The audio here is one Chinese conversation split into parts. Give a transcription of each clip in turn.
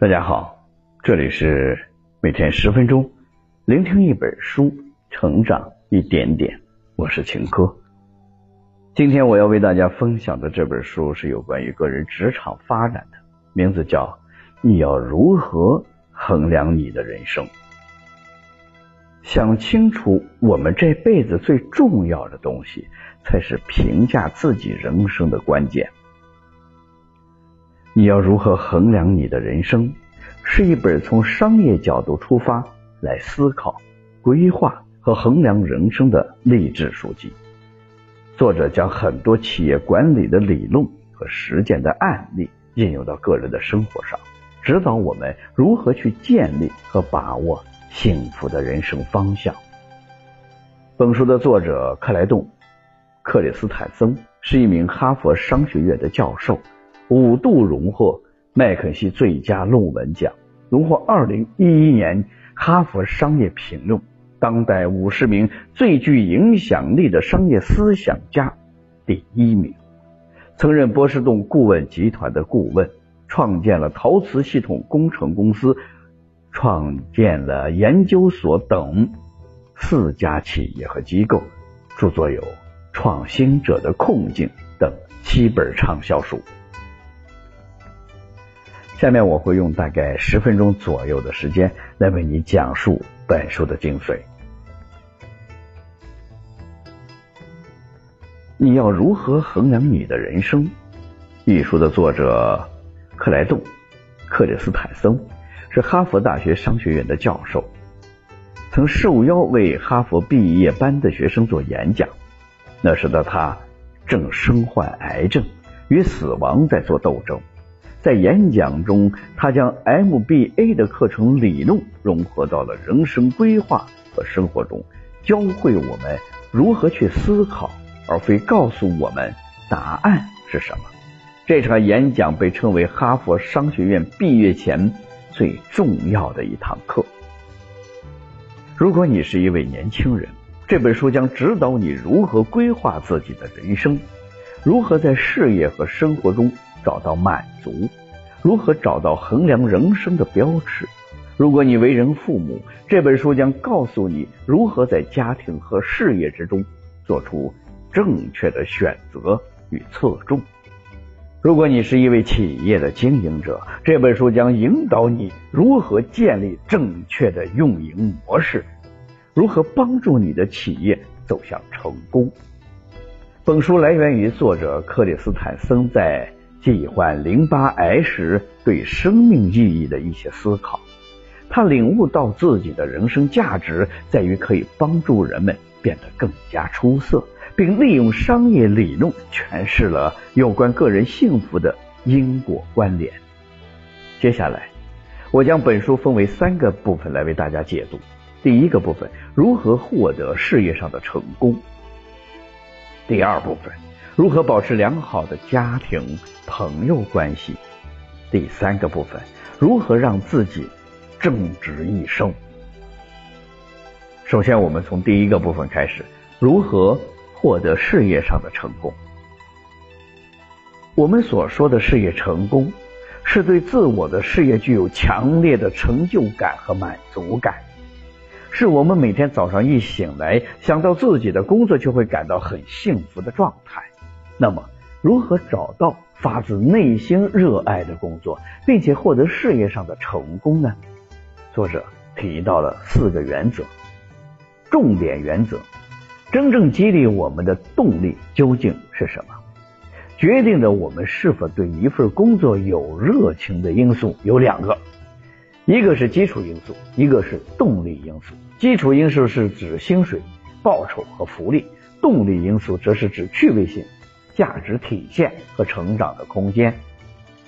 大家好，这里是每天十分钟，聆听一本书，成长一点点。我是秦科。今天我要为大家分享的这本书是有关于个人职场发展的，名字叫《你要如何衡量你的人生》。想清楚，我们这辈子最重要的东西，才是评价自己人生的关键。你要如何衡量你的人生？是一本从商业角度出发来思考、规划和衡量人生的励志书籍。作者将很多企业管理的理论和实践的案例应用到个人的生活上，指导我们如何去建立和把握幸福的人生方向。本书的作者克莱顿·克里斯坦森是一名哈佛商学院的教授。五度荣获麦肯锡最佳论文奖，荣获二零一一年哈佛商业评论当代五十名最具影响力的商业思想家第一名。曾任波士顿顾问集团的顾问，创建了陶瓷系统工程公司，创建了研究所等四家企业和机构，著作有《创新者的困境》等七本畅销书。下面我会用大概十分钟左右的时间来为你讲述本书的精髓。你要如何衡量你的人生？一书的作者克莱顿·克里斯坦森是哈佛大学商学院的教授，曾受邀为哈佛毕业班的学生做演讲。那时的他正身患癌症，与死亡在做斗争。在演讲中，他将 MBA 的课程理论融合到了人生规划和生活中，教会我们如何去思考，而非告诉我们答案是什么。这场演讲被称为哈佛商学院毕业前最重要的一堂课。如果你是一位年轻人，这本书将指导你如何规划自己的人生，如何在事业和生活中。找到满足，如何找到衡量人生的标尺？如果你为人父母，这本书将告诉你如何在家庭和事业之中做出正确的选择与侧重。如果你是一位企业的经营者，这本书将引导你如何建立正确的运营模式，如何帮助你的企业走向成功。本书来源于作者克里斯坦森在。罹患淋巴癌时对生命意义的一些思考，他领悟到自己的人生价值在于可以帮助人们变得更加出色，并利用商业理论诠释了有关个人幸福的因果关联。接下来，我将本书分为三个部分来为大家解读。第一个部分，如何获得事业上的成功；第二部分。如何保持良好的家庭朋友关系？第三个部分，如何让自己正直一生？首先，我们从第一个部分开始，如何获得事业上的成功？我们所说的事业成功，是对自我的事业具有强烈的成就感和满足感。是我们每天早上一醒来，想到自己的工作，就会感到很幸福的状态。那么，如何找到发自内心热爱的工作，并且获得事业上的成功呢？作者提到了四个原则，重点原则。真正激励我们的动力究竟是什么？决定着我们是否对一份工作有热情的因素有两个，一个是基础因素，一个是动力因素。基础因素是指薪水、报酬和福利，动力因素则是指趣味性。价值体现和成长的空间。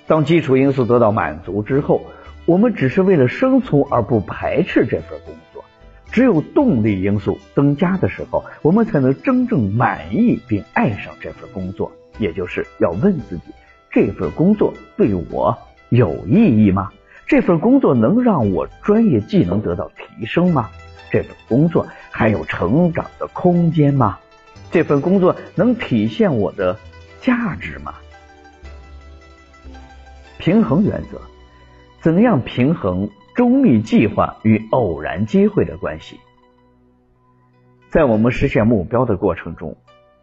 当基础因素得到满足之后，我们只是为了生存而不排斥这份工作。只有动力因素增加的时候，我们才能真正满意并爱上这份工作。也就是要问自己：这份工作对我有意义吗？这份工作能让我专业技能得到提升吗？这份工作还有成长的空间吗？这份工作能体现我的价值吗？平衡原则，怎样平衡周密计划与偶然机会的关系？在我们实现目标的过程中，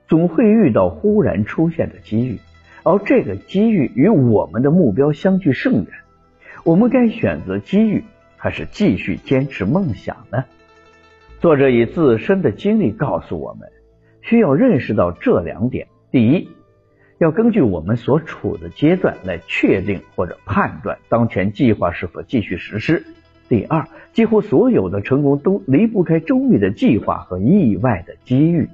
总会遇到忽然出现的机遇，而这个机遇与我们的目标相距甚远。我们该选择机遇，还是继续坚持梦想呢？作者以自身的经历告诉我们，需要认识到这两点：第一，要根据我们所处的阶段来确定或者判断当前计划是否继续实施。第二，几乎所有的成功都离不开周密的计划和意外的机遇。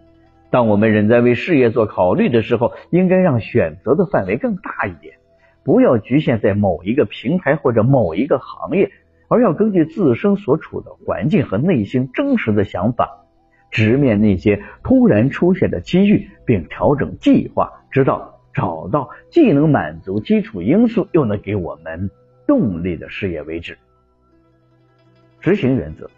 当我们仍在为事业做考虑的时候，应该让选择的范围更大一点，不要局限在某一个平台或者某一个行业，而要根据自身所处的环境和内心真实的想法，直面那些突然出现的机遇，并调整计划，直到。找到既能满足基础因素，又能给我们动力的事业为止。执行原则：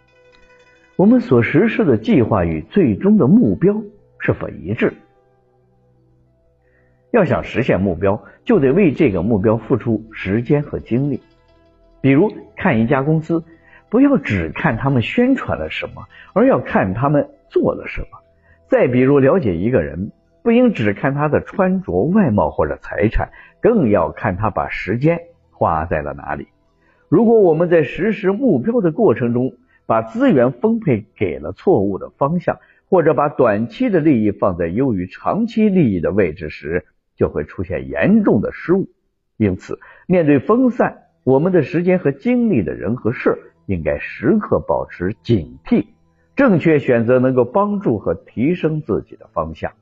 我们所实施的计划与最终的目标是否一致？要想实现目标，就得为这个目标付出时间和精力。比如看一家公司，不要只看他们宣传了什么，而要看他们做了什么。再比如了解一个人。不应只看他的穿着、外貌或者财产，更要看他把时间花在了哪里。如果我们在实施目标的过程中，把资源分配给了错误的方向，或者把短期的利益放在优于长期利益的位置时，就会出现严重的失误。因此，面对分散我们的时间和精力的人和事，应该时刻保持警惕，正确选择能够帮助和提升自己的方向。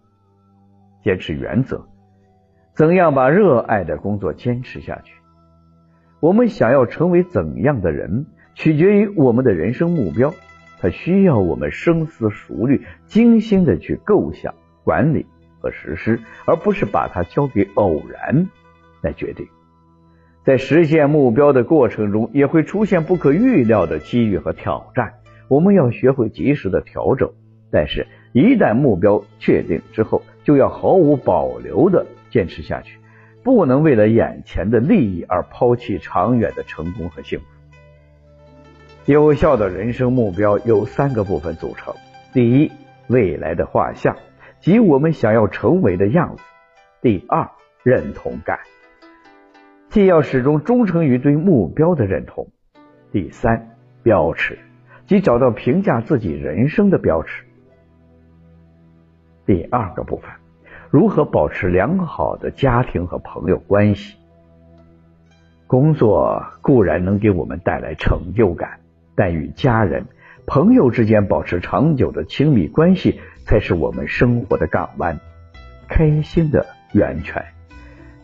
坚持原则，怎样把热爱的工作坚持下去？我们想要成为怎样的人，取决于我们的人生目标。它需要我们深思熟虑、精心的去构想、管理和实施，而不是把它交给偶然来决定。在实现目标的过程中，也会出现不可预料的机遇和挑战，我们要学会及时的调整。但是，一旦目标确定之后，就要毫无保留的坚持下去，不能为了眼前的利益而抛弃长远的成功和幸福。有效的人生目标由三个部分组成：第一，未来的画像，即我们想要成为的样子；第二，认同感，既要始终忠诚于对目标的认同；第三，标尺，即找到评价自己人生的标尺。第二个部分，如何保持良好的家庭和朋友关系？工作固然能给我们带来成就感，但与家人、朋友之间保持长久的亲密关系，才是我们生活的港湾，开心的源泉。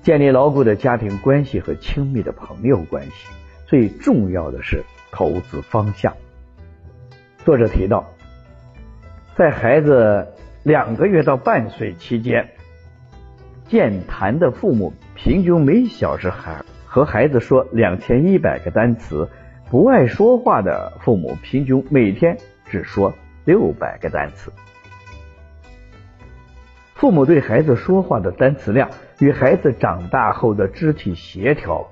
建立牢固的家庭关系和亲密的朋友关系，最重要的是投资方向。作者提到，在孩子。两个月到半岁期间，健谈的父母平均每小时还和孩子说两千一百个单词；不爱说话的父母平均每天只说六百个单词。父母对孩子说话的单词量与孩子长大后的肢体协调、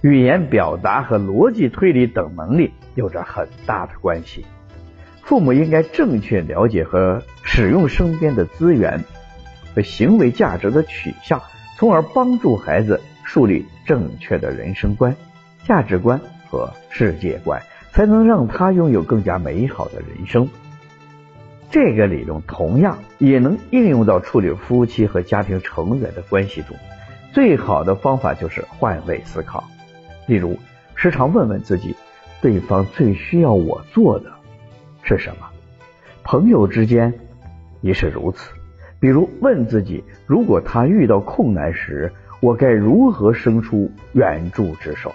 语言表达和逻辑推理等能力有着很大的关系。父母应该正确了解和使用身边的资源和行为价值的取向，从而帮助孩子树立正确的人生观、价值观和世界观，才能让他拥有更加美好的人生。这个理论同样也能应用到处理夫妻和家庭成员的关系中。最好的方法就是换位思考，例如时常问问自己：对方最需要我做的。是什么？朋友之间也是如此。比如问自己：如果他遇到困难时，我该如何伸出援助之手？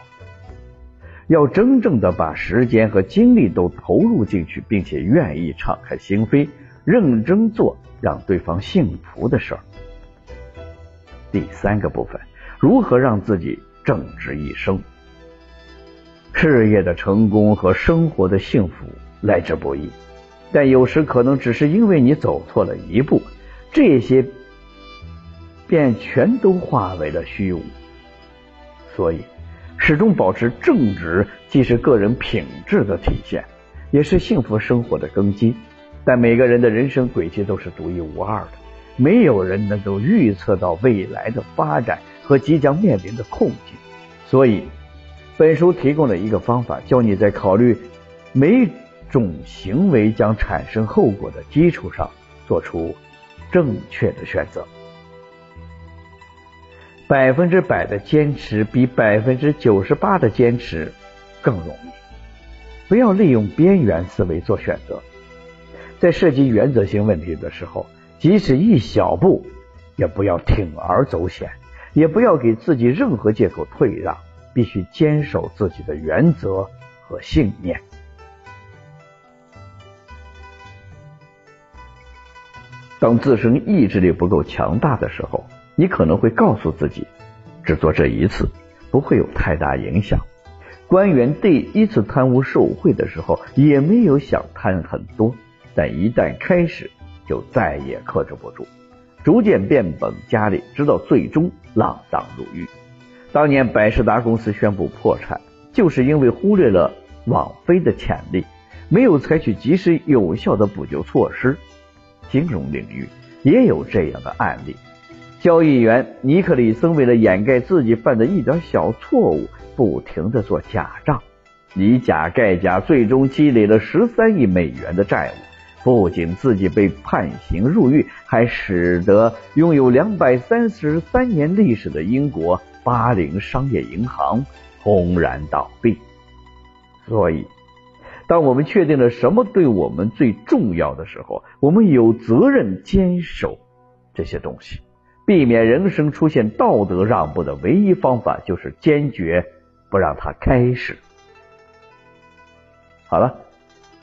要真正的把时间和精力都投入进去，并且愿意敞开心扉，认真做让对方幸福的事儿。第三个部分，如何让自己正直一生？事业的成功和生活的幸福。来之不易，但有时可能只是因为你走错了一步，这些便全都化为了虚无。所以，始终保持正直，既是个人品质的体现，也是幸福生活的根基。但每个人的人生轨迹都是独一无二的，没有人能够预测到未来的发展和即将面临的困境。所以，本书提供了一个方法，教你在考虑每种行为将产生后果的基础上，做出正确的选择。百分之百的坚持比百分之九十八的坚持更容易。不要利用边缘思维做选择，在涉及原则性问题的时候，即使一小步，也不要铤而走险，也不要给自己任何借口退让，必须坚守自己的原则和信念。当自身意志力不够强大的时候。你可能会告诉自己，只做这一次，不会有太大影响。官员第一次贪污受贿的时候，也没有想贪很多，但一旦开始，就再也克制不住，逐渐变本加厉，直到最终锒铛入狱。当年百事达公司宣布破产，就是因为忽略了网飞的潜力，没有采取及时有效的补救措施。金融领域也有这样的案例。交易员尼克里森为了掩盖自己犯的一点小错误，不停的做假账，以假盖假，最终积累了十三亿美元的债务。不仅自己被判刑入狱，还使得拥有两百三十三年历史的英国巴林商业银行轰然倒闭。所以，当我们确定了什么对我们最重要的时候，我们有责任坚守这些东西。避免人生出现道德让步的唯一方法，就是坚决不让它开始。好了，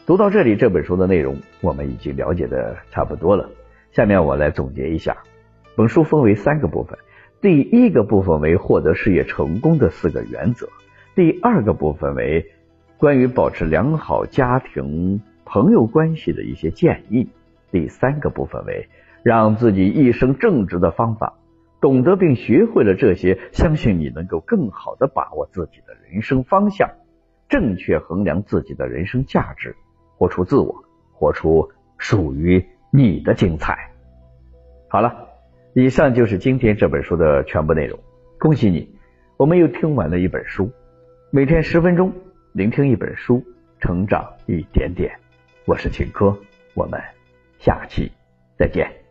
读到这里，这本书的内容我们已经了解的差不多了。下面我来总结一下，本书分为三个部分。第一个部分为获得事业成功的四个原则；第二个部分为关于保持良好家庭朋友关系的一些建议；第三个部分为。让自己一生正直的方法，懂得并学会了这些，相信你能够更好的把握自己的人生方向，正确衡量自己的人生价值，活出自我，活出属于你的精彩。好了，以上就是今天这本书的全部内容。恭喜你，我们又听完了一本书。每天十分钟，聆听一本书，成长一点点。我是秦科，我们下期再见。